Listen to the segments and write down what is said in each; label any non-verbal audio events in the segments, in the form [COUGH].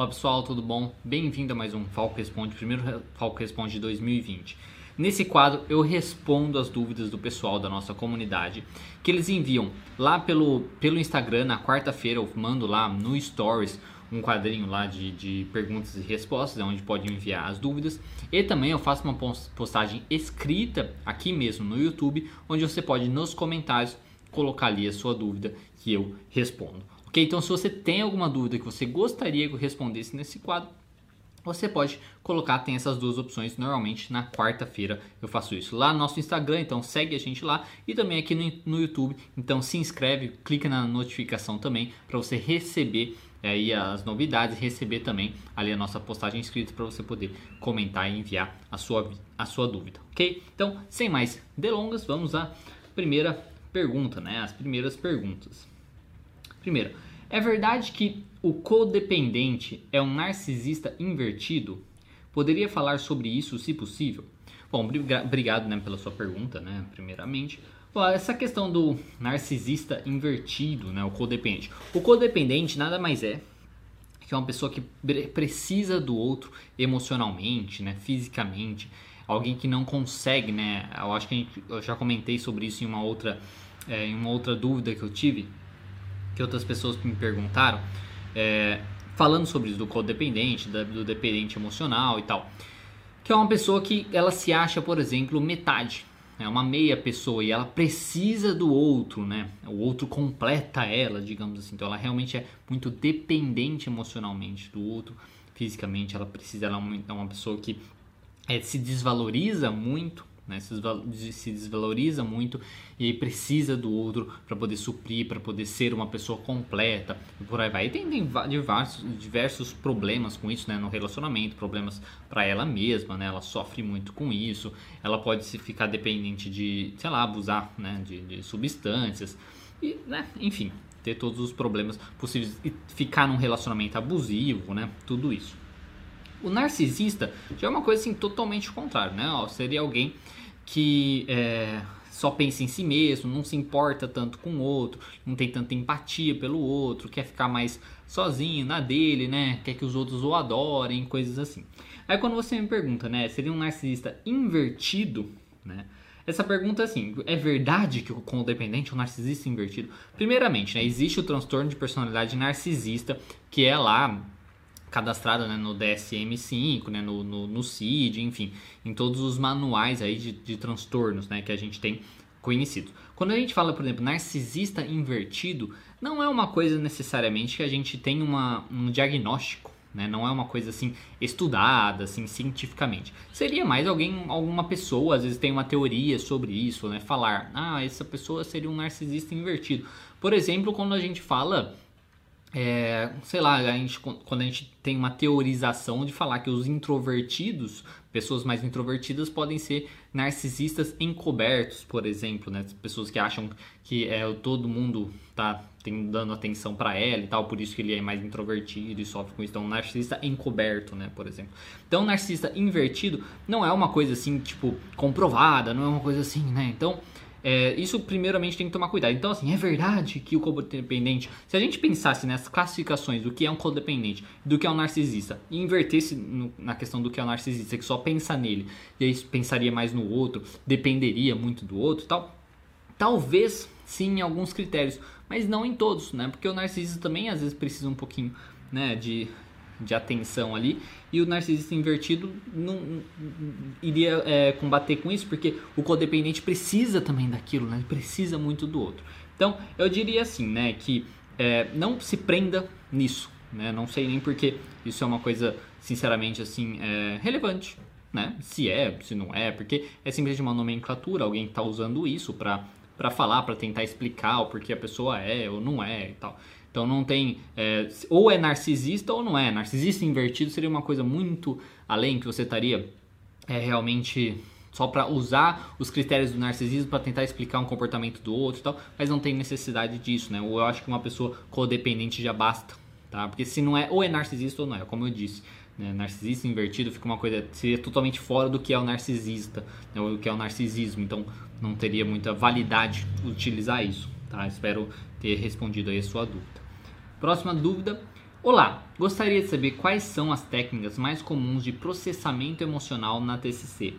Olá pessoal, tudo bom? Bem-vindo a mais um Falco Responde, primeiro Falco Responde de 2020. Nesse quadro eu respondo as dúvidas do pessoal da nossa comunidade que eles enviam lá pelo, pelo Instagram na quarta-feira, eu mando lá no Stories um quadrinho lá de, de perguntas e respostas, onde pode enviar as dúvidas. E também eu faço uma postagem escrita aqui mesmo no YouTube, onde você pode nos comentários colocar ali a sua dúvida que eu respondo. Ok? Então, se você tem alguma dúvida que você gostaria que eu respondesse nesse quadro, você pode colocar, tem essas duas opções. Normalmente na quarta-feira eu faço isso lá no nosso Instagram, então segue a gente lá e também aqui no, no YouTube. Então se inscreve, clica na notificação também para você receber aí as novidades, receber também ali a nossa postagem escrita para você poder comentar e enviar a sua, a sua dúvida, ok? Então, sem mais delongas, vamos à primeira pergunta, né? As primeiras perguntas. Primeiro, é verdade que o codependente é um narcisista invertido? Poderia falar sobre isso, se possível? Bom, obrigado né, pela sua pergunta, né, primeiramente. Bom, essa questão do narcisista invertido, né, o codependente. O codependente nada mais é que é uma pessoa que precisa do outro emocionalmente, né, fisicamente, alguém que não consegue, né? Eu acho que gente, eu já comentei sobre isso em uma outra, é, em uma outra dúvida que eu tive, que outras pessoas me perguntaram, é, falando sobre isso do codependente, do dependente emocional e tal, que é uma pessoa que ela se acha, por exemplo, metade, é uma meia pessoa e ela precisa do outro, né? O outro completa ela, digamos assim. Então ela realmente é muito dependente emocionalmente do outro, fisicamente ela precisa, ela é uma é pessoa que é, se desvaloriza muito né? Se, desvaloriza muito e aí precisa do outro para poder suprir, para poder ser uma pessoa completa e por aí vai. E tem, tem diversos, diversos problemas com isso, né? No relacionamento, problemas para ela mesma, né? Ela sofre muito com isso. Ela pode se ficar dependente de, sei lá, abusar, né? De, de substâncias e, né? Enfim, ter todos os problemas possíveis e ficar num relacionamento abusivo, né? Tudo isso. O narcisista já é uma coisa assim totalmente contrário, né? Ó, seria alguém que é, só pensa em si mesmo, não se importa tanto com o outro, não tem tanta empatia pelo outro, quer ficar mais sozinho na dele, né? Quer que os outros o adorem, coisas assim. Aí quando você me pergunta, né, seria um narcisista invertido, né? Essa pergunta assim, é verdade que o codependente é um narcisista invertido? Primeiramente, né, existe o transtorno de personalidade narcisista, que é lá cadastrada né, no DSM-5, né, no, no, no, CID, enfim, em todos os manuais aí de, de transtornos né, que a gente tem conhecido. Quando a gente fala, por exemplo, narcisista invertido, não é uma coisa necessariamente que a gente tem uma, um diagnóstico, né? não é uma coisa assim estudada assim cientificamente. Seria mais alguém, alguma pessoa, às vezes tem uma teoria sobre isso, né? falar, ah, essa pessoa seria um narcisista invertido. Por exemplo, quando a gente fala é, sei lá, a gente, quando a gente tem uma teorização de falar que os introvertidos, pessoas mais introvertidas, podem ser narcisistas encobertos, por exemplo, né? Pessoas que acham que é, todo mundo tá dando atenção para ela e tal, por isso que ele é mais introvertido e sofre com isso. Então, um narcisista encoberto, né, por exemplo. Então, um narcisista invertido não é uma coisa assim, tipo, comprovada, não é uma coisa assim, né? Então, é, isso primeiramente tem que tomar cuidado. Então, assim, é verdade que o codependente, se a gente pensasse nessas classificações do que é um codependente, do que é um narcisista, e invertesse no, na questão do que é um narcisista, que só pensa nele, e aí pensaria mais no outro, dependeria muito do outro tal, talvez sim em alguns critérios, mas não em todos, né? Porque o narcisista também às vezes precisa um pouquinho, né, de de atenção ali e o narcisista invertido não, iria é, combater com isso porque o codependente precisa também daquilo, né? Ele precisa muito do outro. Então eu diria assim, né, que é, não se prenda nisso, né? Não sei nem porque isso é uma coisa sinceramente assim é, relevante, né? Se é, se não é, porque é simplesmente uma nomenclatura, alguém está usando isso para para falar, para tentar explicar o porquê a pessoa é ou não é e tal. Então não tem. É, ou é narcisista ou não é. Narcisista invertido seria uma coisa muito além que você estaria é, realmente só para usar os critérios do narcisismo para tentar explicar um comportamento do outro e tal, mas não tem necessidade disso, né? Ou eu acho que uma pessoa codependente já basta, tá? Porque se não é, ou é narcisista ou não é, como eu disse. Né? Narcisista invertido fica uma coisa, seria totalmente fora do que é o narcisista, né? ou do que é o narcisismo, então não teria muita validade utilizar isso, tá? Espero ter respondido aí a sua dúvida. Próxima dúvida. Olá, gostaria de saber quais são as técnicas mais comuns de processamento emocional na TCC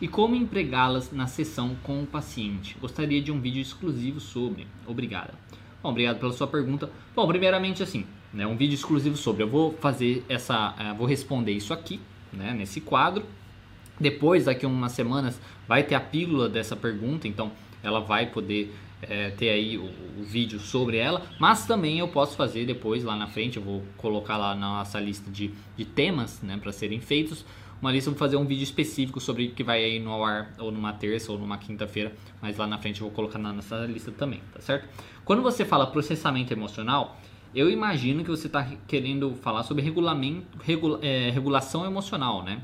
e como empregá-las na sessão com o paciente. Gostaria de um vídeo exclusivo sobre. Obrigada. Bom, obrigado pela sua pergunta. Bom, primeiramente assim, né, um vídeo exclusivo sobre. Eu vou fazer essa, uh, vou responder isso aqui, né, nesse quadro. Depois, daqui a umas semanas, vai ter a pílula dessa pergunta, então ela vai poder é, ter aí o, o, vídeo sobre ela, mas também eu posso fazer depois lá na frente, eu vou colocar lá na nossa lista de, de temas né, para serem feitos, uma lista, vou fazer um vídeo específico sobre que vai aí no ar ou numa terça ou numa quinta-feira, mas lá na frente eu vou colocar na nossa lista também, tá certo? Quando você fala processamento emocional, eu imagino que você está querendo falar sobre regulamento, regula, é, regulação emocional, né?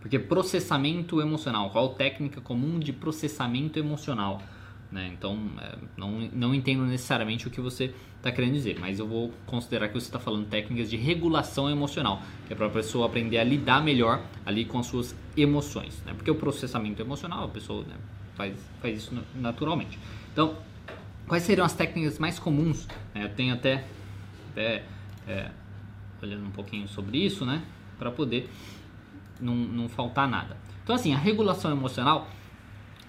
Porque processamento emocional, qual técnica comum de processamento emocional? Né? Então, é, não, não entendo necessariamente o que você está querendo dizer, mas eu vou considerar que você está falando técnicas de regulação emocional, que é para a pessoa aprender a lidar melhor ali com as suas emoções. Né? Porque o processamento emocional, a pessoa né, faz, faz isso naturalmente. Então, quais seriam as técnicas mais comuns? É, eu tenho até, até é, olhando um pouquinho sobre isso, né? Para poder não, não faltar nada. Então, assim, a regulação emocional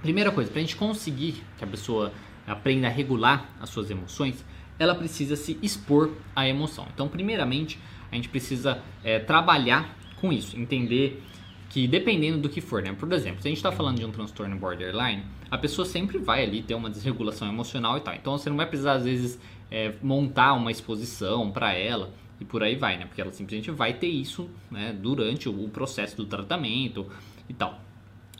Primeira coisa, para a gente conseguir que a pessoa aprenda a regular as suas emoções, ela precisa se expor à emoção. Então, primeiramente, a gente precisa é, trabalhar com isso, entender que dependendo do que for, né? Por exemplo, se a gente está falando de um transtorno borderline, a pessoa sempre vai ali ter uma desregulação emocional e tal. Então, você não vai precisar às vezes é, montar uma exposição para ela e por aí vai, né? Porque ela simplesmente vai ter isso né, durante o processo do tratamento e tal.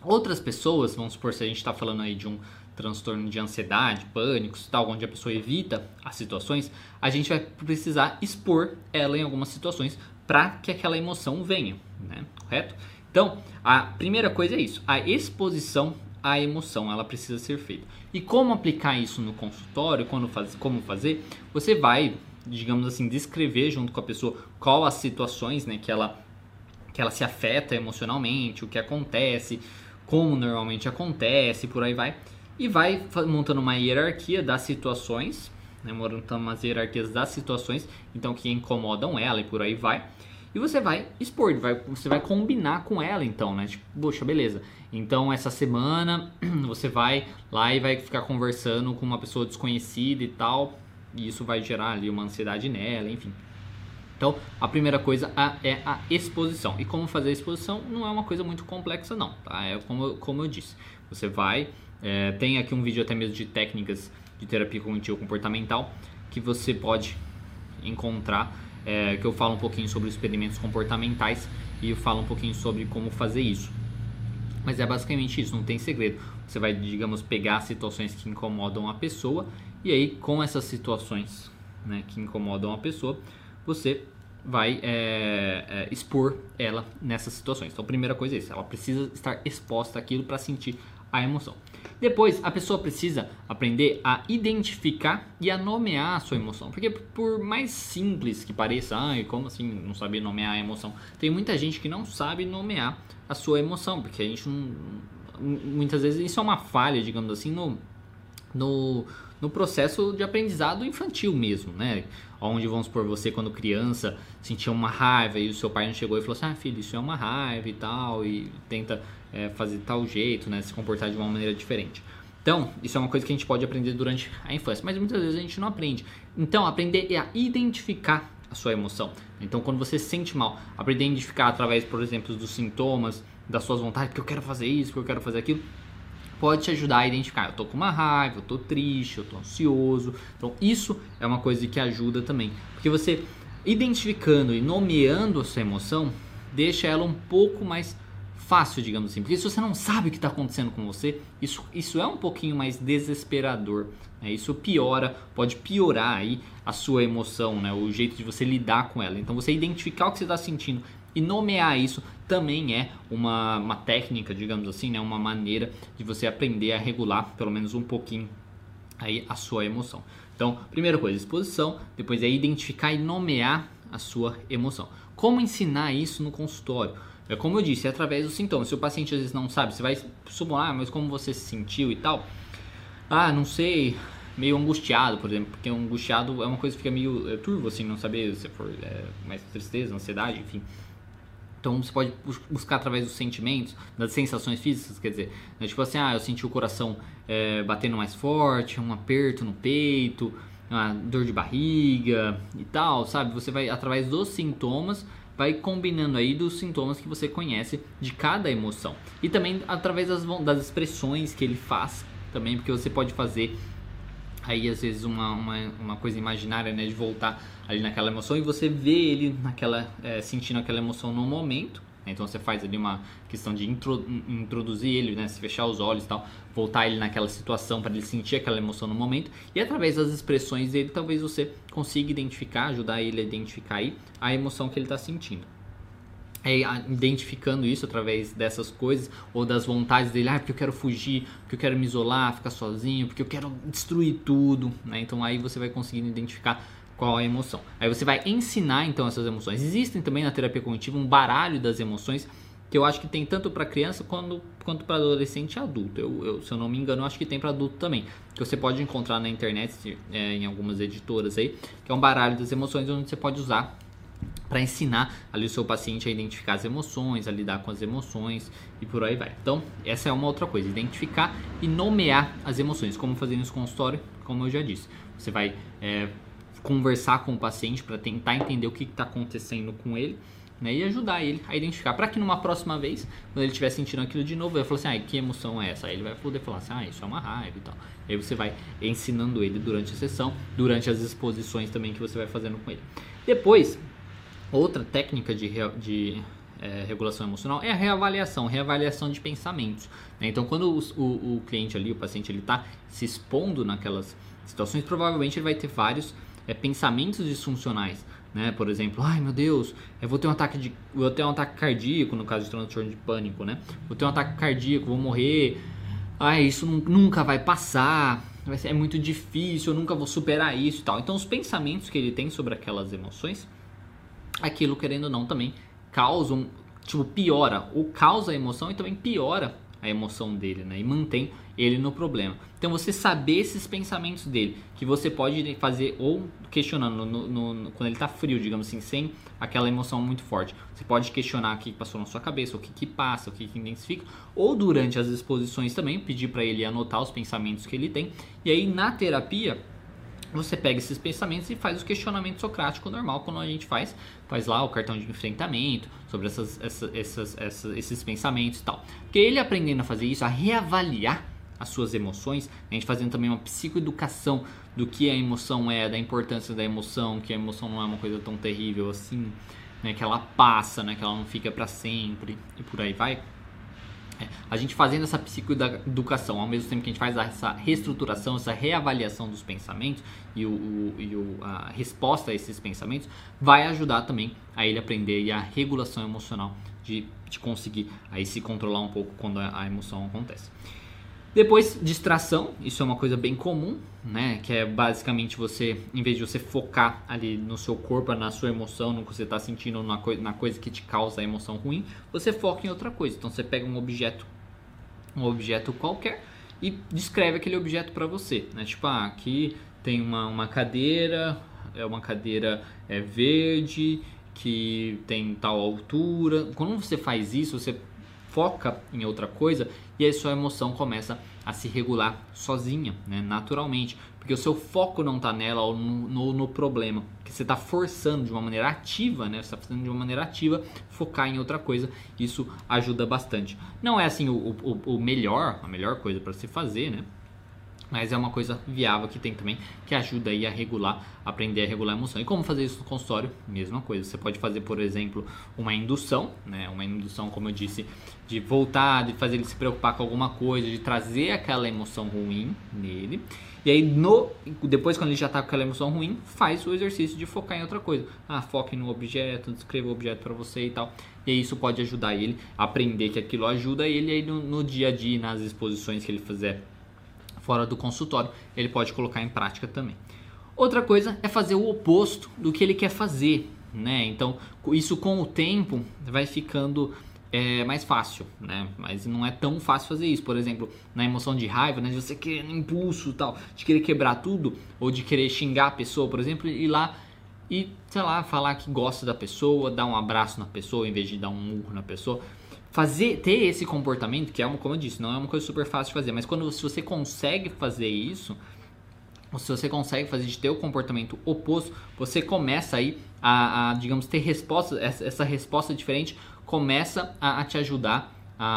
Outras pessoas, vamos supor, se a gente está falando aí de um transtorno de ansiedade, pânico, tal, onde a pessoa evita as situações, a gente vai precisar expor ela em algumas situações para que aquela emoção venha, né? Correto? Então, a primeira coisa é isso, a exposição à emoção, ela precisa ser feita. E como aplicar isso no consultório, quando faz, como fazer? Você vai, digamos assim, descrever junto com a pessoa qual as situações, né, que ela que ela se afeta emocionalmente, o que acontece, como normalmente acontece, por aí vai, e vai montando uma hierarquia das situações, né, montando umas hierarquias das situações, então que incomodam ela e por aí vai. E você vai expor, vai, você vai combinar com ela então, né? Tipo, poxa, beleza. Então essa semana [CLEARS THROAT] você vai lá e vai ficar conversando com uma pessoa desconhecida e tal, e isso vai gerar ali uma ansiedade nela, enfim. Então, a primeira coisa é a exposição. E como fazer a exposição não é uma coisa muito complexa, não. Tá? É como, como eu disse. Você vai. É, tem aqui um vídeo até mesmo de técnicas de terapia cognitivo comportamental que você pode encontrar. É, que eu falo um pouquinho sobre experimentos comportamentais e eu falo um pouquinho sobre como fazer isso. Mas é basicamente isso, não tem segredo. Você vai, digamos, pegar situações que incomodam a pessoa e aí, com essas situações né, que incomodam a pessoa, você vai é, é, expor ela nessas situações. Então, a primeira coisa é isso, ela precisa estar exposta àquilo para sentir a emoção. Depois, a pessoa precisa aprender a identificar e a nomear a sua emoção. Porque por mais simples que pareça, ai, como assim não saber nomear a emoção? Tem muita gente que não sabe nomear a sua emoção, porque a gente não, muitas vezes isso é uma falha, digamos assim, no, no, no processo de aprendizado infantil mesmo, né? Onde, vamos por você quando criança sentia uma raiva e o seu pai não chegou e falou assim, ah filho, isso é uma raiva e tal, e tenta é, fazer tal jeito, né? Se comportar de uma maneira diferente. Então, isso é uma coisa que a gente pode aprender durante a infância, mas muitas vezes a gente não aprende. Então, aprender é a identificar a sua emoção. Então, quando você se sente mal, aprender a identificar através, por exemplo, dos sintomas, das suas vontades, porque eu quero fazer isso, porque eu quero fazer aquilo, pode te ajudar a identificar. Eu tô com uma raiva, eu tô triste, eu tô ansioso. Então, isso é uma coisa que ajuda também. Porque você identificando e nomeando a sua emoção, deixa ela um pouco mais fácil, digamos assim. Porque se você não sabe o que está acontecendo com você, isso, isso é um pouquinho mais desesperador. Né? Isso piora, pode piorar aí a sua emoção, né? o jeito de você lidar com ela. Então, você identificar o que você está sentindo e nomear isso também é uma, uma técnica, digamos assim, né? uma maneira de você aprender a regular pelo menos um pouquinho aí a sua emoção. Então, primeira coisa, exposição, depois é identificar e nomear a sua emoção. Como ensinar isso no consultório? É como eu disse, é através dos sintomas. Se o paciente às vezes não sabe, você vai supor, ah, mas como você se sentiu e tal? Ah, não sei, meio angustiado, por exemplo, porque angustiado é uma coisa que fica meio é, turvo, assim, não saber se for é, mais tristeza, ansiedade, enfim. Então você pode buscar através dos sentimentos, das sensações físicas, quer dizer, né? tipo assim, ah, eu senti o coração é, batendo mais forte, um aperto no peito, uma dor de barriga e tal, sabe? Você vai através dos sintomas vai combinando aí dos sintomas que você conhece de cada emoção e também através das, das expressões que ele faz também, porque você pode fazer aí às vezes uma, uma, uma coisa imaginária, né, de voltar ali naquela emoção e você vê ele naquela é, sentindo aquela emoção no momento. Né? Então você faz ali uma questão de intro, introduzir ele, né, se fechar os olhos e tal, voltar ele naquela situação para ele sentir aquela emoção no momento e através das expressões dele talvez você consiga identificar, ajudar ele a identificar aí a emoção que ele está sentindo é, identificando isso através dessas coisas ou das vontades dele, ah, porque eu quero fugir, porque eu quero me isolar, ficar sozinho, porque eu quero destruir tudo, né? Então aí você vai conseguindo identificar qual é a emoção. Aí você vai ensinar então essas emoções. Existem também na terapia cognitiva um baralho das emoções que eu acho que tem tanto para criança quanto, quanto para adolescente e adulto. Eu, eu, se eu não me engano, acho que tem para adulto também. Que você pode encontrar na internet, é, em algumas editoras aí, que é um baralho das emoções onde você pode usar para ensinar ali o seu paciente a identificar as emoções, a lidar com as emoções e por aí vai. Então, essa é uma outra coisa, identificar e nomear as emoções, como fazer no consultório, como eu já disse. Você vai é, conversar com o paciente para tentar entender o que está acontecendo com ele né, e ajudar ele a identificar, para que numa próxima vez, quando ele estiver sentindo aquilo de novo, ele falar assim, ah, que emoção é essa? Aí ele vai poder falar assim, ah, isso é uma raiva e tal. Aí você vai ensinando ele durante a sessão, durante as exposições também que você vai fazendo com ele. Depois, Outra técnica de, de é, regulação emocional é a reavaliação, reavaliação de pensamentos. Né? Então, quando o, o, o, cliente ali, o paciente, ele está se expondo naquelas situações, provavelmente ele vai ter vários é, pensamentos disfuncionais. Né? Por exemplo, ai meu Deus, eu vou ter um ataque de, vou ter um ataque cardíaco no caso de transtorno de pânico, né? Vou ter um ataque cardíaco, vou morrer. Ai, isso nunca vai passar. Vai ser, é muito difícil, eu nunca vou superar isso e tal. Então, os pensamentos que ele tem sobre aquelas emoções aquilo, querendo ou não, também causa um, tipo, piora, ou causa a emoção e também piora a emoção dele, né? E mantém ele no problema. Então você saber esses pensamentos dele, que você pode fazer ou questionando no, no, no, quando ele está frio, digamos assim, sem aquela emoção muito forte. Você pode questionar o que passou na sua cabeça, o que, que passa, o que, que identifica, ou durante as exposições também pedir para ele anotar os pensamentos que ele tem. E aí na terapia você pega esses pensamentos e faz o questionamento socrático normal quando a gente faz, faz lá o cartão de enfrentamento sobre essas, essas, essas, essas, esses pensamentos e tal. Porque ele aprendendo a fazer isso, a reavaliar as suas emoções, a gente fazendo também uma psicoeducação do que a emoção é, da importância da emoção, que a emoção não é uma coisa tão terrível assim, né, que ela passa, né, que ela não fica para sempre e por aí vai. É, a gente fazendo essa psicoeducação, ao mesmo tempo que a gente faz essa reestruturação, essa reavaliação dos pensamentos e, o, o, e o, a resposta a esses pensamentos, vai ajudar também a ele aprender e a regulação emocional de, de conseguir aí se controlar um pouco quando a, a emoção acontece. Depois, distração, isso é uma coisa bem comum, né? Que é basicamente você, em vez de você focar ali no seu corpo, na sua emoção, no que você está sentindo, na, coi na coisa que te causa a emoção ruim, você foca em outra coisa. Então você pega um objeto, um objeto qualquer e descreve aquele objeto para você, né? Tipo, ah, aqui tem uma, uma cadeira, é uma cadeira é, verde que tem tal altura. Quando você faz isso, você foca em outra coisa e aí sua emoção começa a se regular sozinha, né, naturalmente, porque o seu foco não está nela ou no, no, no, problema, que você está forçando de uma maneira ativa, né, você está fazendo de uma maneira ativa focar em outra coisa, isso ajuda bastante. Não é assim o, o, o melhor, a melhor coisa para se fazer, né, mas é uma coisa viável que tem também, que ajuda aí a regular, aprender a regular a emoção. E como fazer isso no consultório? Mesma coisa. Você pode fazer, por exemplo, uma indução, né? Uma indução, como eu disse, de voltar, de fazer ele se preocupar com alguma coisa, de trazer aquela emoção ruim nele. E aí, no, depois, quando ele já está com aquela emoção ruim, faz o exercício de focar em outra coisa. Ah, foque no objeto, descreva o objeto para você e tal. E aí, isso pode ajudar ele a aprender que aquilo ajuda ele aí no, no dia a dia, nas exposições que ele fizer fora do consultório, ele pode colocar em prática também. Outra coisa é fazer o oposto do que ele quer fazer, né? Então, isso com o tempo vai ficando é mais fácil, né? Mas não é tão fácil fazer isso. Por exemplo, na emoção de raiva, né? De você querer no impulso tal, de querer quebrar tudo, ou de querer xingar a pessoa, por exemplo, ir lá e, sei lá, falar que gosta da pessoa, dar um abraço na pessoa em vez de dar um murro na pessoa. Fazer, ter esse comportamento, que é, uma, como eu disse, não é uma coisa super fácil de fazer, mas quando se você consegue fazer isso, ou se você consegue fazer de ter o comportamento oposto, você começa aí a, a digamos, ter resposta, essa resposta diferente começa a, a te ajudar a,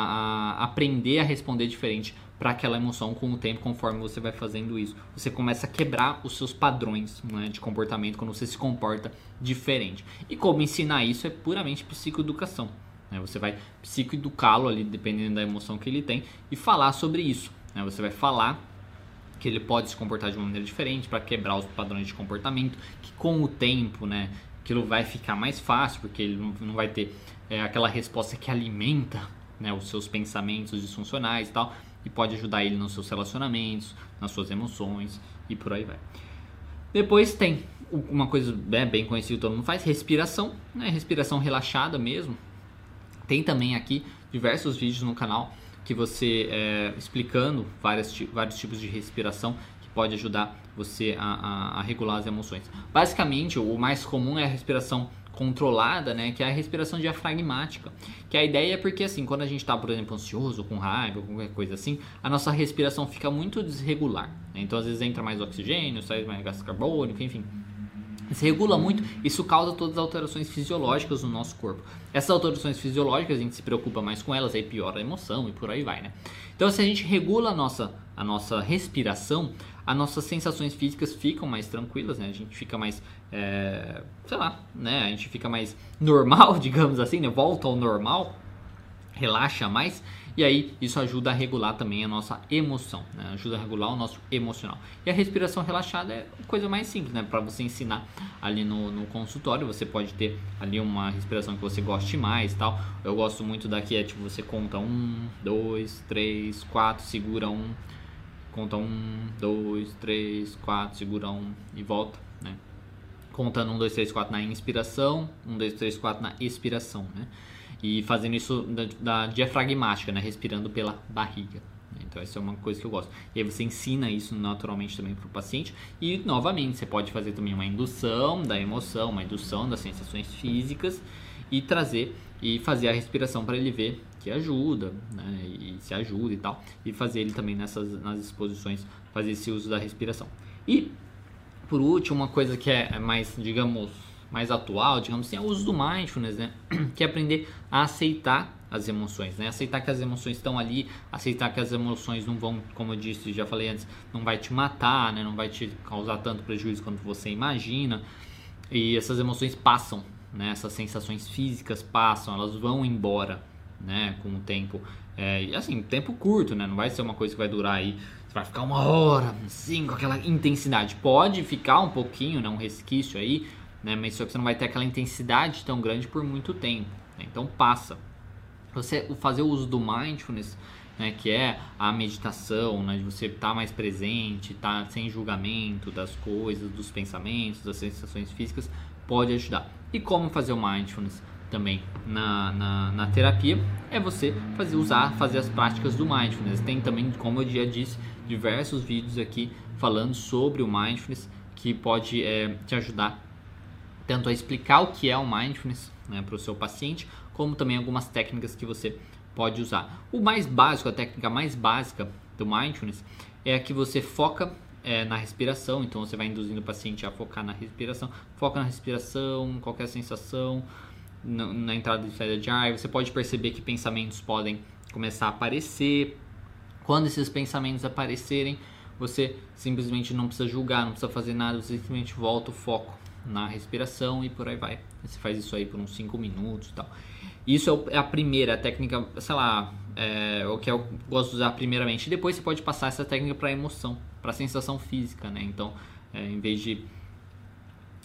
a, aprender a responder diferente para aquela emoção com o tempo, conforme você vai fazendo isso. Você começa a quebrar os seus padrões né, de comportamento quando você se comporta diferente. E como ensinar isso é puramente psicoeducação. Né? Você vai psicoeducá-lo ali, dependendo da emoção que ele tem, e falar sobre isso. Né? Você vai falar que ele pode se comportar de uma maneira diferente para quebrar os padrões de comportamento, que com o tempo, né, aquilo vai ficar mais fácil, porque ele não vai ter é, aquela resposta que alimenta né, os seus pensamentos disfuncionais e tal, e pode ajudar ele nos seus relacionamentos, nas suas emoções e por aí vai. Depois tem uma coisa bem, bem conhecida, todo mundo faz, respiração, né, respiração relaxada mesmo. Tem também aqui diversos vídeos no canal que você é, explicando várias, vários tipos de respiração que pode ajudar você a, a, a, regular as emoções. Basicamente, o mais comum é a respiração controlada, né, que é a respiração diafragmática. Que a ideia é porque assim, quando a gente está, por exemplo, ansioso, com raiva, qualquer coisa assim, a nossa respiração fica muito desregular. Né? Então, às vezes entra mais oxigênio, sai mais gás carbônico, enfim, se regula muito, isso causa todas as alterações fisiológicas no nosso corpo. Essas alterações fisiológicas, a gente se preocupa mais com elas, aí piora a emoção e por aí vai, né? Então, se a gente regula a nossa, a nossa respiração, as nossas sensações físicas ficam mais tranquilas, né? A gente fica mais, é, sei lá, né? A gente fica mais [LAUGHS] normal, digamos assim, né? Volta ao normal, relaxa mais e aí isso ajuda a regular também a nossa emoção, né? ajuda a regular o nosso emocional. E a respiração relaxada é coisa mais simples, né? Para você ensinar ali no, no, consultório, você pode ter ali uma respiração que você goste mais, tal. Eu gosto muito daqui é tipo você conta um, dois, três, quatro, segura um, conta um, dois, três, quatro, segura um e volta, né? Contando um, dois, três, quatro na inspiração, um, dois, três, quatro na expiração, né? E fazendo isso da, da diafragmática, né? Respirando pela barriga. Então essa é uma coisa que eu gosto. E aí você ensina isso naturalmente também para o paciente. E novamente, você pode fazer também uma indução da emoção, uma indução das sensações físicas e trazer e fazer a respiração para ele ver que ajuda, né? E se ajuda e tal. E fazer ele também nessas nas exposições fazer esse uso da respiração. E por último, uma coisa que é mais, digamos, mais atual, digamos assim, é o uso do mindfulness, né? [CLEARS THROAT] Que é aprender a aceitar as emoções, né? Aceitar que as emoções estão ali, aceitar que as emoções não vão, como eu disse, já falei antes, não vai te matar, né? Não vai te causar tanto prejuízo quanto você imagina. E essas emoções passam, né? Essas sensações físicas passam, elas vão embora, né? Com o tempo. É, assim, tempo curto, né? Não vai ser uma coisa que vai durar aí, você vai ficar uma hora, assim, com aquela intensidade. Pode ficar um pouquinho, né? Um resquício aí, né? Mas só que você não vai ter aquela intensidade tão grande por muito tempo. Né? Então passa. Você fazer o uso do mindfulness, né? Que é a meditação, né? De você estar tá mais presente, estar tá sem julgamento das coisas, dos pensamentos, das sensações físicas, pode ajudar. E como fazer o mindfulness? Também na, na, na, terapia é você fazer usar fazer as práticas do mindfulness tem também como eu já disse diversos vídeos aqui falando sobre o mindfulness que pode é, te ajudar tanto a explicar o que é o mindfulness né, para o seu paciente, como também algumas técnicas que você pode usar. O mais básico, a técnica mais básica do mindfulness é a que você foca é, na respiração, então você vai induzindo o paciente a focar na respiração, foca na respiração, qualquer sensação, na, na entrada e saída de ar, você pode perceber que pensamentos podem começar a aparecer. Quando esses pensamentos aparecerem, você simplesmente não precisa julgar, não precisa fazer nada, você simplesmente volta o foco na respiração e por aí vai. Você faz isso aí por uns 5 minutos e tal. Isso é, é a primeira técnica, sei lá, é, o que eu gosto de usar primeiramente. Depois você pode passar essa técnica para emoção, para sensação física, né? Então, é, em vez de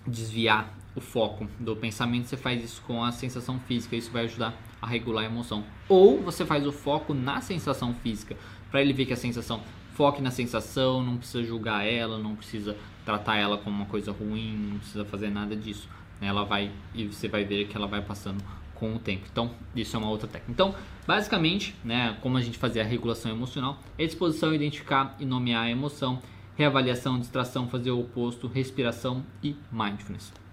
desviar o foco do pensamento, você faz isso com a sensação física. Isso vai ajudar a regular a emoção. Ou você faz o foco na sensação física, para ele ver que a sensação foque na sensação, não precisa julgar ela, não precisa tratar ela como uma coisa ruim, não precisa fazer nada disso. Ela vai e você vai ver que ela vai passando com o tempo. Então, isso é uma outra técnica. Então, basicamente, né, como a gente fazia a regulação emocional, é disposição a identificar e nomear a emoção, reavaliação, distração, fazer o oposto, respiração e mindfulness.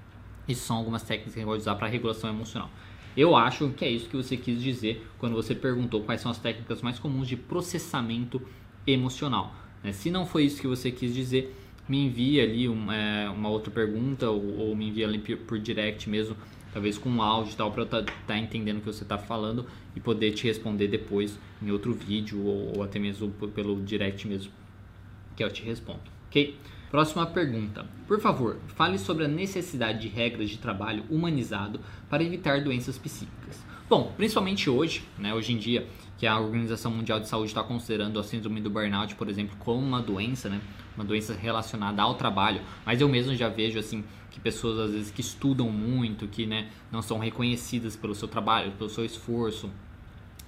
Isso são algumas técnicas que a gente pode usar para regulação emocional. Eu acho que é isso que você quis dizer quando você perguntou quais são as técnicas mais comuns de processamento emocional. Né? Se não foi isso que você quis dizer, me envie ali uma, é, uma outra pergunta ou, ou, me envie ali por direct mesmo, talvez com um áudio e tal, para eu estar tá, tá entendendo o que você está falando e poder te responder depois em outro vídeo ou, ou até mesmo pelo direct mesmo, que eu te respondo, ok? Próxima pergunta. Por favor, fale sobre a necessidade de regras de trabalho humanizado para evitar doenças psíquicas. Bom, principalmente hoje, né, hoje em dia, que a Organização Mundial de Saúde está considerando a síndrome do burnout, por exemplo, como uma doença, né, uma doença relacionada ao trabalho. Mas eu mesmo já vejo assim que pessoas às vezes que estudam muito, que né, não são reconhecidas pelo seu trabalho, pelo seu esforço,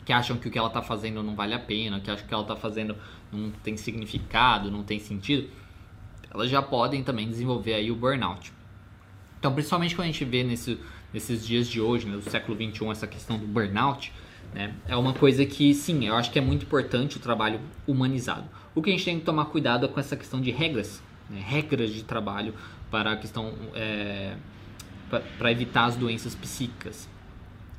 que acham que o que ela está fazendo não vale a pena, que acham que ela está fazendo não tem significado, não tem sentido elas já podem também desenvolver aí o burnout. Então, principalmente quando a gente vê nesse, nesses dias de hoje, né, século 21, essa questão do burnout, né, é uma coisa que, sim, eu acho que é muito importante o trabalho humanizado. O que a gente tem que tomar cuidado é com essa questão de regras, né, regras de trabalho para a questão é, para evitar as doenças psíquicas.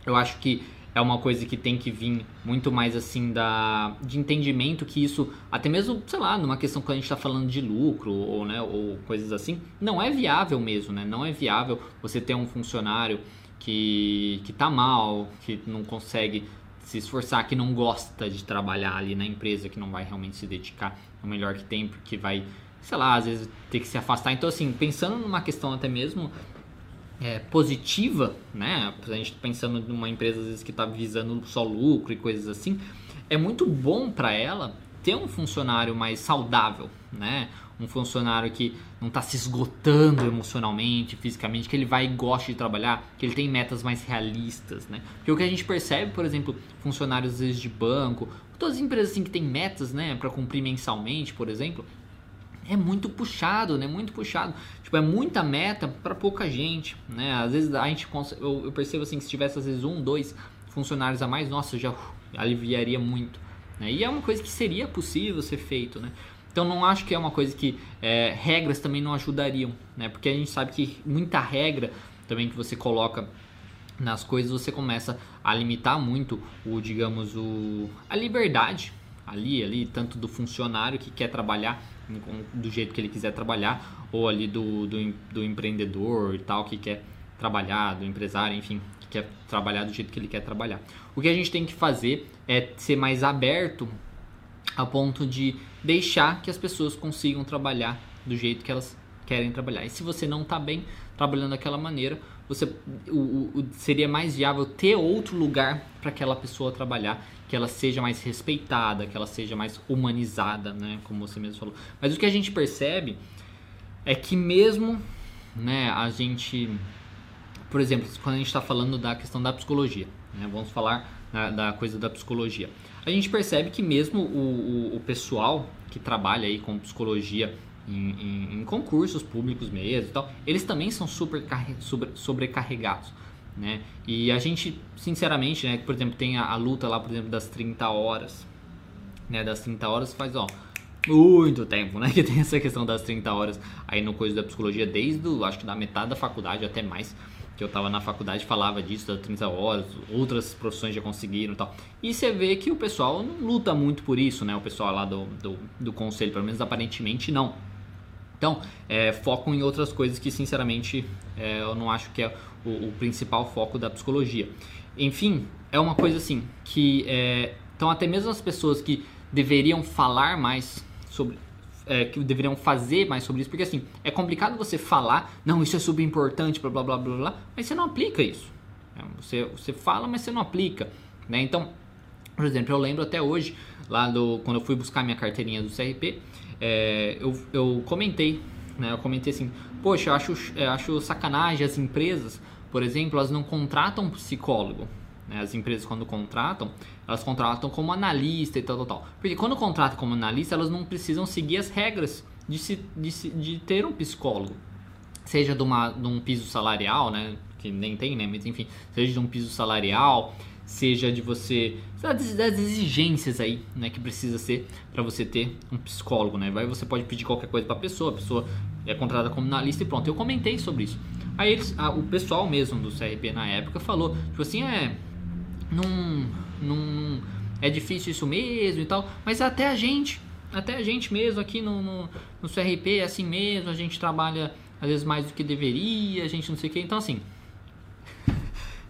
Eu acho que é uma coisa que tem que vir muito mais assim da de entendimento que isso até mesmo sei lá numa questão que a gente está falando de lucro ou né ou coisas assim não é viável mesmo né? Não é viável você ter um funcionário que que tá mal que não consegue se esforçar que não gosta de trabalhar ali na empresa que não vai realmente se dedicar o melhor que tem porque vai sei lá às vezes ter que se afastar. Então assim pensando numa questão até mesmo é, positiva, né? A gente pensando numa empresa às vezes que está visando só lucro e coisas assim, é muito bom para ela ter um funcionário mais saudável, né? Um funcionário que não está se esgotando emocionalmente, fisicamente, que ele vai e gosta de trabalhar, que ele tem metas mais realistas, né? Porque o que a gente percebe, por exemplo, funcionários às vezes de banco, todas as empresas assim que têm metas, né, para cumprir mensalmente, por exemplo, é muito puxado, né? Muito puxado. Tipo, é muita meta para pouca gente, né? Às vezes a gente eu, percebo assim que se tivesse às vezes um, dois funcionários a mais, nossa, já uh, aliviaria muito. Né? E é uma coisa que seria possível ser feito, né? Então não acho que é uma coisa que é, regras também não ajudariam, né? Porque a gente sabe que muita regra também que você coloca nas coisas você começa a limitar muito o digamos o a liberdade ali ali tanto do funcionário que quer trabalhar do jeito que ele quiser trabalhar, ou ali do, do, do empreendedor e tal, que quer trabalhar, do empresário, enfim, que quer trabalhar do jeito que ele quer trabalhar. O que a gente tem que fazer é ser mais aberto a ponto de deixar que as pessoas consigam trabalhar do jeito que elas querem trabalhar. E se você não está bem trabalhando daquela maneira, você o, o, seria mais viável ter outro lugar para aquela pessoa trabalhar que ela seja mais respeitada, que ela seja mais humanizada, né, como você mesmo falou. Mas o que a gente percebe é que mesmo, né, a gente, por exemplo, quando a gente está falando da questão da psicologia, né, vamos falar da, da, coisa da psicologia, a gente percebe que mesmo o, o, o pessoal que trabalha aí com psicologia em, em, concursos públicos mesmo e tal, eles também são super sobre, sobrecarregados né? E a gente, sinceramente, né, por exemplo, tem a, a, luta lá, por exemplo, das 30 horas, né, das 30 horas faz, ó, muito tempo, né, [LAUGHS] que tem essa questão das 30 horas aí no coisa da psicologia, desde, acho que da metade da faculdade até mais, que eu tava na faculdade falava disso, das 30 horas, outras profissões já conseguiram e tal. E você vê que o pessoal não luta muito por isso, né, o pessoal lá do, do, do conselho, pelo menos aparentemente não. Então, é, focam em outras coisas que, sinceramente, é, eu não acho que é o, o, principal foco da psicologia. Enfim, é uma coisa assim que é, então até mesmo as pessoas que deveriam falar mais sobre é, que deveriam fazer mais sobre isso, porque assim, é complicado você falar, não, isso é super importante, blá blá blá blá blá, mas você não aplica isso. É, você, você fala, mas você não aplica. Né? Então, por exemplo, eu lembro até hoje, lá do, quando eu fui buscar minha carteirinha do CRP, é, eu, eu comentei, né? Eu comentei assim, poxa, eu acho, eu acho sacanagem as empresas, por exemplo, elas não contratam psicólogo. Né? As empresas quando contratam, elas contratam como analista e tal, tal, tal. Porque quando contratam como analista, elas não precisam seguir as regras de, se, de, se, de ter um psicólogo. Seja de, uma, de um piso salarial, né? que nem tem, né? Mas enfim, seja de um piso salarial, seja de você, das, das exigências aí, né, que precisa ser para você ter um psicólogo, né? Vai você pode pedir qualquer coisa para a pessoa, a pessoa é contratada como analista e pronto. Eu comentei sobre isso. Aí eles, a, o pessoal mesmo do CRP na época falou, tipo assim, é não, não é difícil isso mesmo e tal, mas até a gente, até a gente mesmo aqui no, no, no CRP é assim mesmo, a gente trabalha às vezes mais do que deveria, a gente não sei o que, então assim,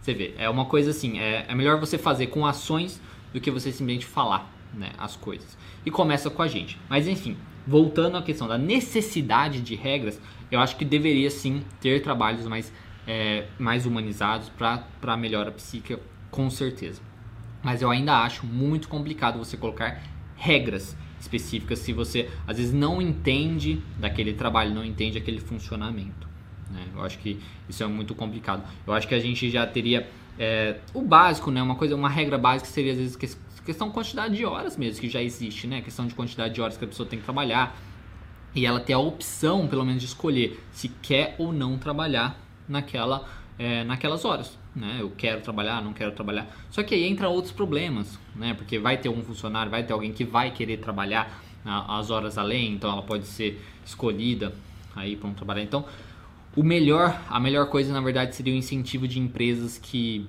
você vê, é uma coisa assim, é, é melhor você fazer com ações do que você simplesmente falar né, as coisas. E começa com a gente. Mas enfim, voltando à questão da necessidade de regras, eu acho que deveria sim ter trabalhos mais, é, mais humanizados para melhora psíquica, com certeza. Mas eu ainda acho muito complicado você colocar regras específicas se você às vezes não entende daquele trabalho, não entende aquele funcionamento. Né? Eu acho que isso é muito complicado. Eu acho que a gente já teria é, o básico, né? Uma coisa, uma regra básica seria às vezes questão de quantidade de horas mesmo que já existe, né? Questão de quantidade de horas que a pessoa tem que trabalhar e ela ter a opção, pelo menos, de escolher se quer ou não trabalhar naquela, é, naquelas horas. Né? Eu quero trabalhar, não quero trabalhar. Só que aí entra outros problemas, né? Porque vai ter um funcionário, vai ter alguém que vai querer trabalhar as horas além, então ela pode ser escolhida aí para não trabalhar. Então, o melhor, a melhor coisa na verdade seria o incentivo de empresas que,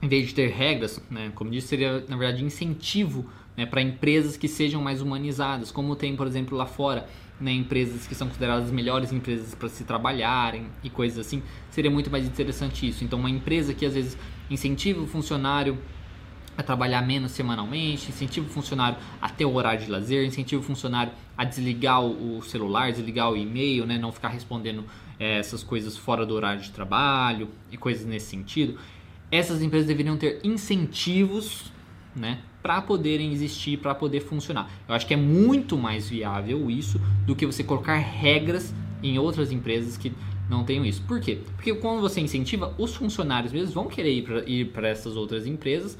em vez de ter regras, né? Como disse, seria na verdade incentivo né, para empresas que sejam mais humanizadas, como tem, por exemplo, lá fora né, empresas que são consideradas as melhores empresas para se trabalharem e coisas assim, seria muito mais interessante isso. Então, uma empresa que às vezes incentiva o funcionário a trabalhar menos semanalmente, incentiva o funcionário a ter o horário de lazer, incentiva o funcionário a desligar o celular, desligar o e-mail, né, não ficar respondendo é, essas coisas fora do horário de trabalho e coisas nesse sentido. Essas empresas deveriam ter incentivos né, para poderem existir, para poder funcionar. Eu acho que é muito mais viável isso do que você colocar regras em outras empresas que não tenham isso. Por quê? Porque quando você incentiva, os funcionários mesmos vão querer ir para essas outras empresas.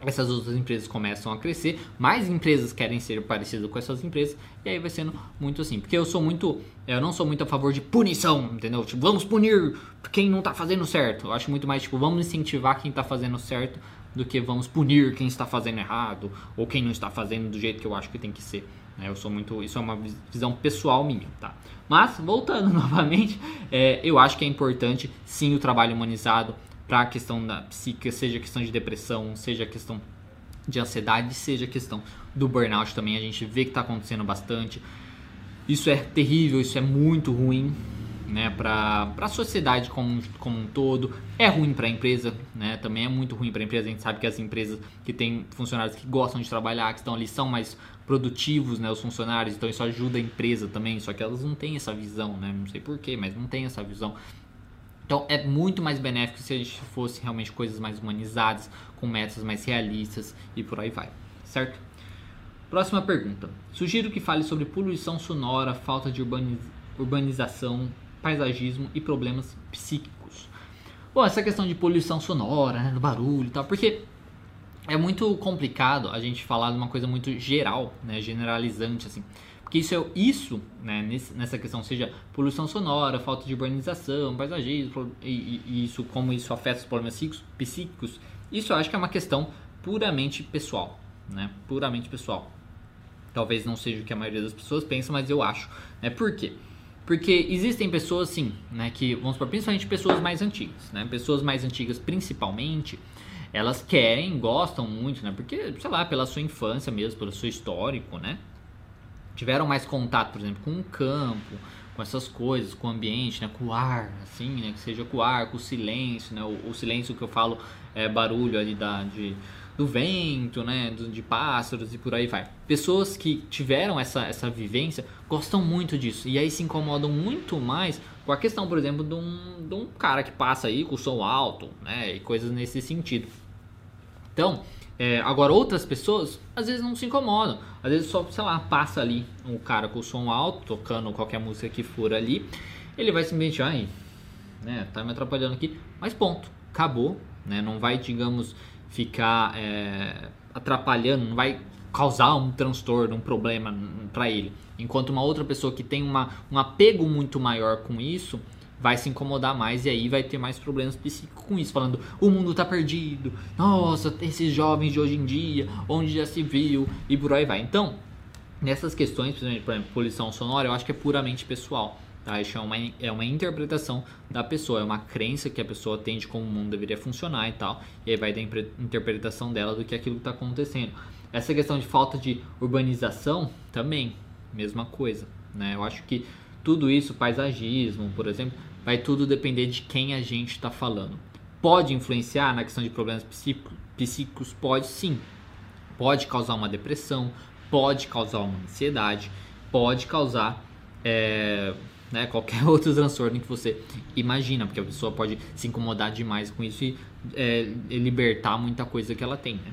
Essas outras empresas começam a crescer, mais empresas querem ser parecidas com essas empresas, e aí vai sendo muito assim. Porque eu sou muito, eu não sou muito a favor de punição, entendeu? Tipo, vamos punir quem não está fazendo certo. Eu acho muito mais tipo, vamos incentivar quem está fazendo certo do que vamos punir quem está fazendo errado ou quem não está fazendo do jeito que eu acho que tem que ser. Né? Eu sou muito, isso é uma visão pessoal minha, tá? Mas voltando [LAUGHS] novamente, é, eu acho que é importante sim o trabalho humanizado para a questão da psique, seja questão de depressão, seja questão de ansiedade, seja questão do burnout também. A gente vê que está acontecendo bastante. Isso é terrível, isso é muito ruim, né, para a sociedade como, como um todo. É ruim para a empresa, né, também é muito ruim para a empresa. A gente sabe que as empresas que têm funcionários que gostam de trabalhar, que estão ali, são mais produtivos, né, os funcionários, então isso ajuda a empresa também, só que elas não têm essa visão, né, não sei porquê, mas não tem essa visão. Então é muito mais benéfico se a gente fosse realmente coisas mais humanizadas, com metas mais realistas e por aí vai, certo? Próxima pergunta. Sugiro que fale sobre poluição sonora, falta de urbanização, paisagismo e problemas psíquicos. Bom, essa questão de poluição sonora, né, do barulho e tal, porque é muito complicado a gente falar de uma coisa muito geral, né, generalizante assim. Porque isso, é, isso né, nessa questão, seja poluição sonora, falta de urbanização, paisagismo, e, e isso, como isso afeta os problemas psíquicos, isso eu acho que é uma questão puramente pessoal, né? Puramente pessoal. Talvez não seja o que a maioria das pessoas pensa, mas eu acho. Né? Por quê? Porque existem pessoas, sim, né, que, vamos supor, principalmente pessoas mais antigas, né? Pessoas mais antigas, principalmente, elas querem, gostam muito, né? Porque, sei lá, pela sua infância mesmo, pelo seu histórico, né? Tiveram mais contato, por exemplo, com o campo, com essas coisas, com o ambiente, né? Com o ar, assim, né? Que seja com o ar, com o silêncio, né? O, o silêncio que eu falo é barulho ali da, de do vento, né, de pássaros e por aí vai. Pessoas que tiveram essa, essa vivência gostam muito disso e aí se incomodam muito mais com a questão, por exemplo, de um, de um cara que passa aí com som alto, né, e coisas nesse sentido. Então, é, agora outras pessoas às vezes não se incomodam, às vezes só, sei lá, passa ali um cara com som alto, tocando qualquer música que for ali, ele vai simplesmente, ai, né, tá me atrapalhando aqui, mas ponto, acabou, né, não vai, digamos, ficar é, atrapalhando, não vai causar um transtorno, um problema para ele. Enquanto uma outra pessoa que tem uma, um apego muito maior com isso, vai se incomodar mais e aí vai ter mais problemas psíquicos com isso, falando o mundo tá perdido, nossa, esses jovens de hoje em dia, onde já se viu e por aí vai. Então, nessas questões, principalmente, por exemplo, poluição sonora, eu acho que é puramente pessoal. Tá? Isso é uma, é uma interpretação da pessoa, é uma crença que a pessoa tem de como o mundo deveria funcionar e tal, e aí vai da interpretação dela do que aquilo está acontecendo. Essa questão de falta de urbanização também, mesma coisa. Né? Eu acho que tudo isso, paisagismo, por exemplo, vai tudo depender de quem a gente está falando. Pode influenciar na questão de problemas psíquicos? Pode sim. Pode causar uma depressão, pode causar uma ansiedade, pode causar é, né, qualquer [LAUGHS] outro transtorno que você imagina, porque a pessoa pode se incomodar demais com isso e é, libertar muita coisa que ela tem. Né?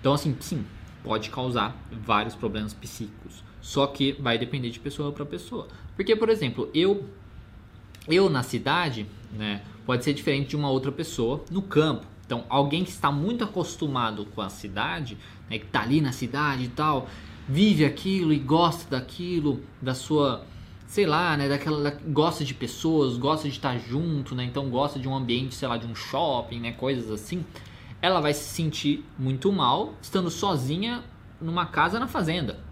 Então, assim, sim, pode causar vários problemas psíquicos. Só que vai depender de pessoa para pessoa. Porque, por exemplo, eu eu na cidade, né, pode ser diferente de uma outra pessoa no campo. Então, alguém que está muito acostumado com a cidade, né, que está ali na cidade e tal, vive aquilo e gosta daquilo, da sua, sei lá, né, daquela, da, gosta de pessoas, gosta de estar junto, né, então gosta de um ambiente, sei lá, de um shopping, né, coisas assim. Ela vai se sentir muito mal estando sozinha numa casa na fazenda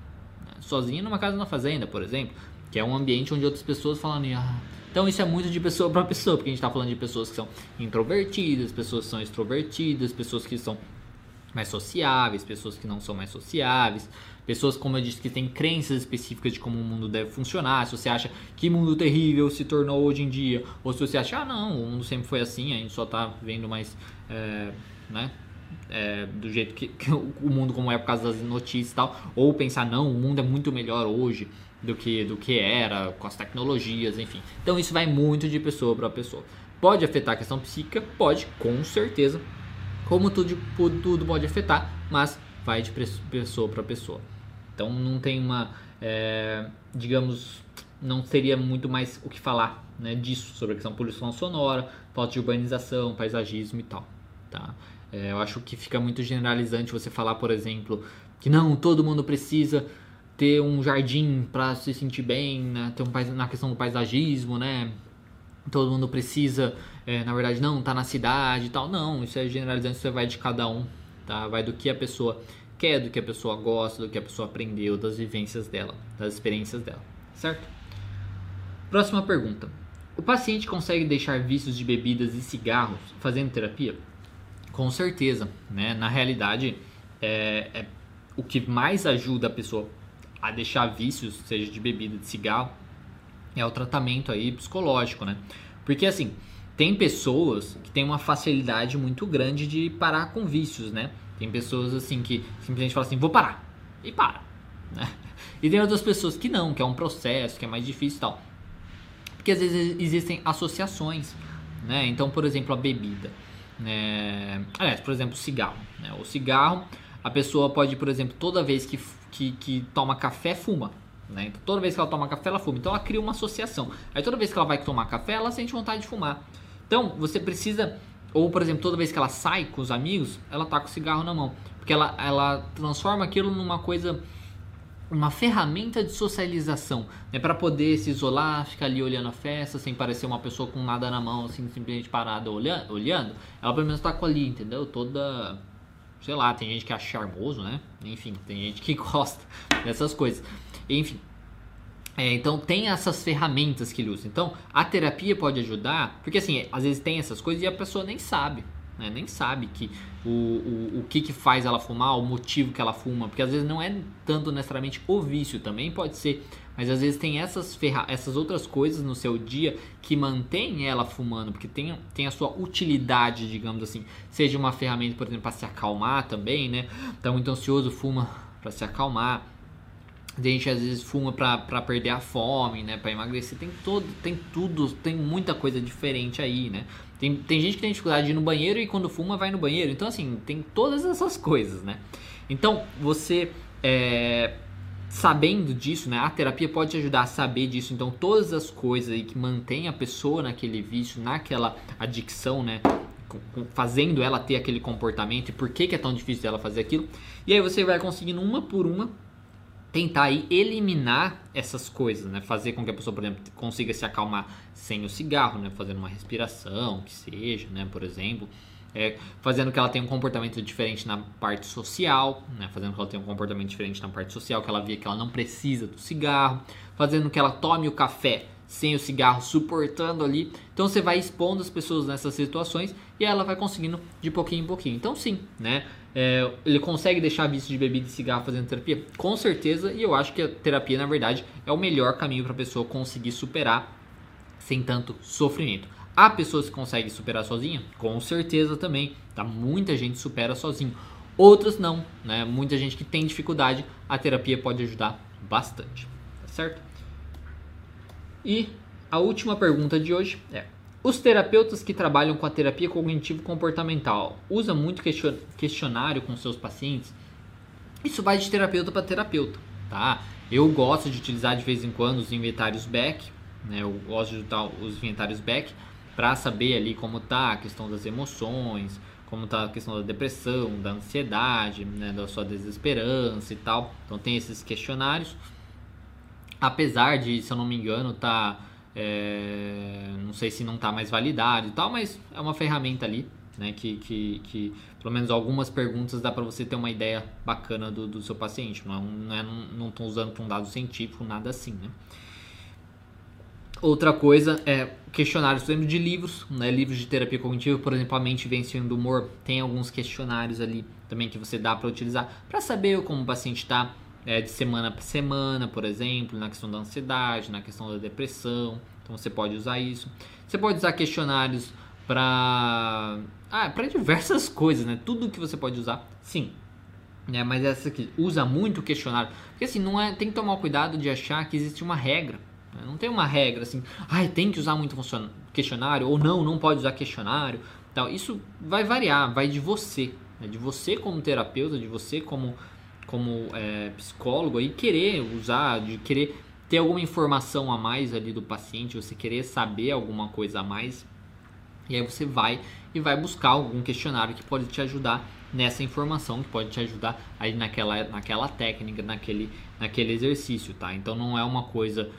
sozinha numa casa na fazenda, por exemplo, que é um ambiente onde outras pessoas falam, ah, então isso é muito de pessoa para pessoa, porque a gente está falando de pessoas que são introvertidas, pessoas que são extrovertidas, pessoas que são mais sociáveis, pessoas que não são mais sociáveis, pessoas, como eu disse, que têm crenças específicas de como o mundo deve funcionar. Se você acha que mundo terrível se tornou hoje em dia, ou se você acha, ah, não, o mundo sempre foi assim, a gente só está vendo mais, é, né, é, do jeito que, que, o mundo como é por causa das notícias e tal, ou pensar não, o mundo é muito melhor hoje do que do que era com as tecnologias, enfim. Então isso vai muito de pessoa para pessoa. Pode afetar a questão psíquica, pode, com certeza. Como tudo, tudo pode afetar, mas vai de pessoa para pessoa. Então não tem uma, é, digamos, não seria muito mais o que falar né, disso sobre a questão poluição sonora, falta de urbanização, paisagismo e tal, tá? É, eu acho que fica muito generalizante você falar, por exemplo, que não, todo mundo precisa ter um jardim para se sentir bem, né? ter um, na questão do paisagismo, né? Todo mundo precisa, é, na verdade, não, tá na cidade e tal. Não, isso é generalizante, isso vai de cada um, tá? Vai do que a pessoa quer, do que a pessoa gosta, do que a pessoa aprendeu, das vivências dela, das experiências dela, certo? Próxima pergunta. O paciente consegue deixar vícios de bebidas e cigarros fazendo terapia? Com certeza, né? Na realidade, é, é, o que mais ajuda a pessoa a deixar vícios, seja de bebida, de cigarro, é o tratamento aí psicológico, né? Porque assim, tem pessoas que têm uma facilidade muito grande de parar com vícios, né? Tem pessoas assim que simplesmente falam assim, vou parar e para, né? [LAUGHS] E tem outras pessoas que não, que é um processo, que é mais difícil e tal. Porque às vezes existem associações, né? Então, por exemplo, a bebida. É, aliás, por exemplo, cigarro. Né? O cigarro, a pessoa pode, por exemplo, toda vez que, que, que toma café, fuma. Né? Então, toda vez que ela toma café, ela fuma. Então, ela cria uma associação. Aí, toda vez que ela vai tomar café, ela sente vontade de fumar. Então, você precisa. Ou, por exemplo, toda vez que ela sai com os amigos, ela tá com o cigarro na mão. Porque ela, ela transforma aquilo numa coisa uma ferramenta de socialização, né, para poder se isolar, ficar ali olhando a festa, sem parecer uma pessoa com nada na mão, assim, simplesmente parada olhando, olhando ela pelo menos tá com ali, entendeu? Toda, sei lá, tem gente que acha charmoso, né? Enfim, tem gente que [LAUGHS] gosta dessas coisas. Enfim, é, então tem essas ferramentas que ele usa. Então a terapia pode ajudar, porque assim, às vezes tem essas coisas e a pessoa nem sabe né? Nem sabe que o, o, o que, que faz ela fumar, o motivo que ela fuma, porque às vezes não é tanto necessariamente o vício, também pode ser, mas às vezes tem essas, ferra essas outras coisas no seu dia que mantém ela fumando, porque tem, tem a sua utilidade, digamos assim, seja uma ferramenta, por exemplo, para se acalmar também, né? Tá muito ansioso, fuma para se acalmar. A gente às vezes fuma para perder a fome, né? Para emagrecer, tem todo, tem tudo, tem muita coisa diferente aí, né? Tem, tem gente que tem dificuldade de ir no banheiro e quando fuma vai no banheiro. Então, assim, tem todas essas coisas, né? Então, você é, sabendo disso, né? A terapia pode te ajudar a saber disso. Então, todas as coisas que mantém a pessoa naquele vício, naquela adicção, né? Fazendo ela ter aquele comportamento e por que, que é tão difícil dela fazer aquilo. E aí você vai conseguindo uma por uma tentar aí eliminar essas coisas, né? Fazer com que a pessoa, por exemplo, consiga se acalmar sem o cigarro, né? Fazendo uma respiração, que seja, né? Por exemplo, é, fazendo que ela tenha um comportamento diferente na parte social, né? Fazendo que ela tenha um comportamento diferente na parte social, que ela via que ela não precisa do cigarro, fazendo que ela tome o café sem o cigarro, suportando ali. Então você vai expondo as pessoas nessas situações e ela vai conseguindo de pouquinho em pouquinho. Então sim, né? É, ele consegue deixar vício de bebida e cigarro fazendo terapia? Com certeza, e eu acho que a terapia, na verdade, é o melhor caminho para a pessoa conseguir superar sem tanto sofrimento. Há pessoas que conseguem superar sozinha? Com certeza também. Tá? Muita gente supera sozinho. Outras não, né? Muita gente que tem dificuldade, a terapia pode ajudar bastante, tá certo? E a última pergunta de hoje é: os terapeutas que trabalham com a terapia cognitivo-comportamental usam muito questionário com seus pacientes? Isso vai de terapeuta para terapeuta, tá? Eu gosto de utilizar de vez em quando os inventários Beck, né? Eu gosto de usar os inventários Beck para saber ali como tá a questão das emoções, como tá a questão da depressão, da ansiedade, né? da sua desesperança e tal. Então tem esses questionários. Apesar de, se eu não me engano, tá é, não sei se não está mais validado e tal, mas é uma ferramenta ali, né? Que, que, que pelo menos algumas perguntas dá para você ter uma ideia bacana do, do seu paciente. Não é, não é, usando para um dado científico, nada assim, né? Outra coisa é questionários, por exemplo, de livros, né? livros de terapia cognitiva, por exemplo, a mente vencendo o humor, tem alguns questionários ali também que você dá para utilizar para saber como o paciente está é, de semana para semana, por exemplo, na questão da ansiedade, na questão da depressão. Então você pode usar isso. Você pode usar questionários para ah, para diversas [LAUGHS] coisas, né? Tudo que você pode usar, sim. É, mas essa aqui usa muito questionário, porque assim não é, tem que tomar cuidado de achar que existe uma regra. Né? Não tem uma regra assim, ai, ah, tem que usar muito questionário ou não, não pode usar questionário. Tal. Isso vai variar, vai de você, né? de você como terapeuta, de você como como é, psicólogo aí querer usar, de querer ter alguma informação a mais ali do paciente, você querer saber alguma coisa a mais. E aí você vai e vai buscar algum questionário que pode te ajudar nessa informação, que pode te ajudar aí naquela, naquela técnica, naquele, naquele exercício, tá? Então não é uma coisa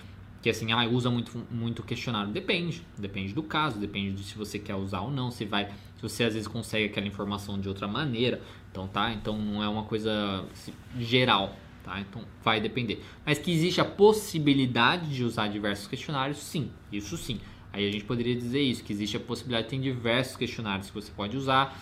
que assim, ah, usa muito, muito questionário. Depende, depende do caso, depende de se você quer usar ou não, se vai, se você às vezes consegue aquela informação de outra maneira, então tá? Então não é uma coisa assim, geral, tá? Então vai depender. Mas que existe a possibilidade de usar diversos questionários, sim, isso sim. Aí a gente poderia dizer isso, que existe a possibilidade, tem diversos questionários que você pode usar,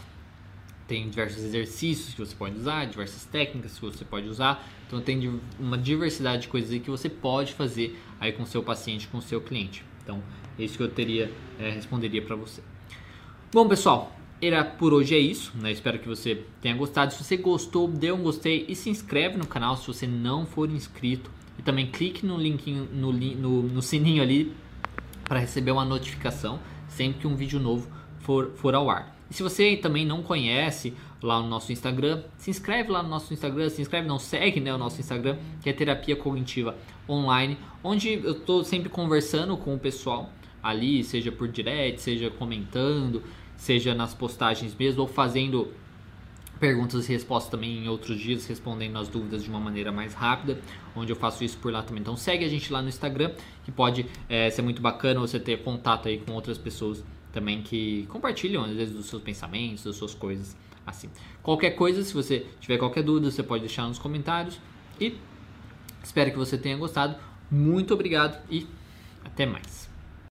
tem diversos exercícios que você pode usar, diversas técnicas que você pode usar. Então tem uma diversidade de coisas que você pode fazer aí com o seu paciente, com o seu cliente. Então, é isso que eu teria é, responderia para você. Bom, pessoal, era por hoje é isso, né? Espero que você tenha gostado. Se você gostou, dê um gostei e se inscreve no canal se você não for inscrito. E também clique no link no, no, no sininho ali para receber uma notificação sempre que um vídeo novo for, for ao ar. E se você também não conhece lá no nosso Instagram, se inscreve lá no nosso Instagram, se inscreve, não segue né, o nosso Instagram, que é Terapia Cognitiva Online, onde eu estou sempre conversando com o pessoal ali, seja por direct, seja comentando, seja nas postagens mesmo, ou fazendo perguntas e respostas também em outros dias, respondendo as dúvidas de uma maneira mais rápida, onde eu faço isso por lá também. Então segue a gente lá no Instagram, que pode é, ser muito bacana você ter contato aí com outras pessoas também que compartilham às vezes dos seus pensamentos, das suas coisas assim. Qualquer coisa, se você tiver qualquer dúvida, você pode deixar nos comentários e espero que você tenha gostado. Muito obrigado e até mais.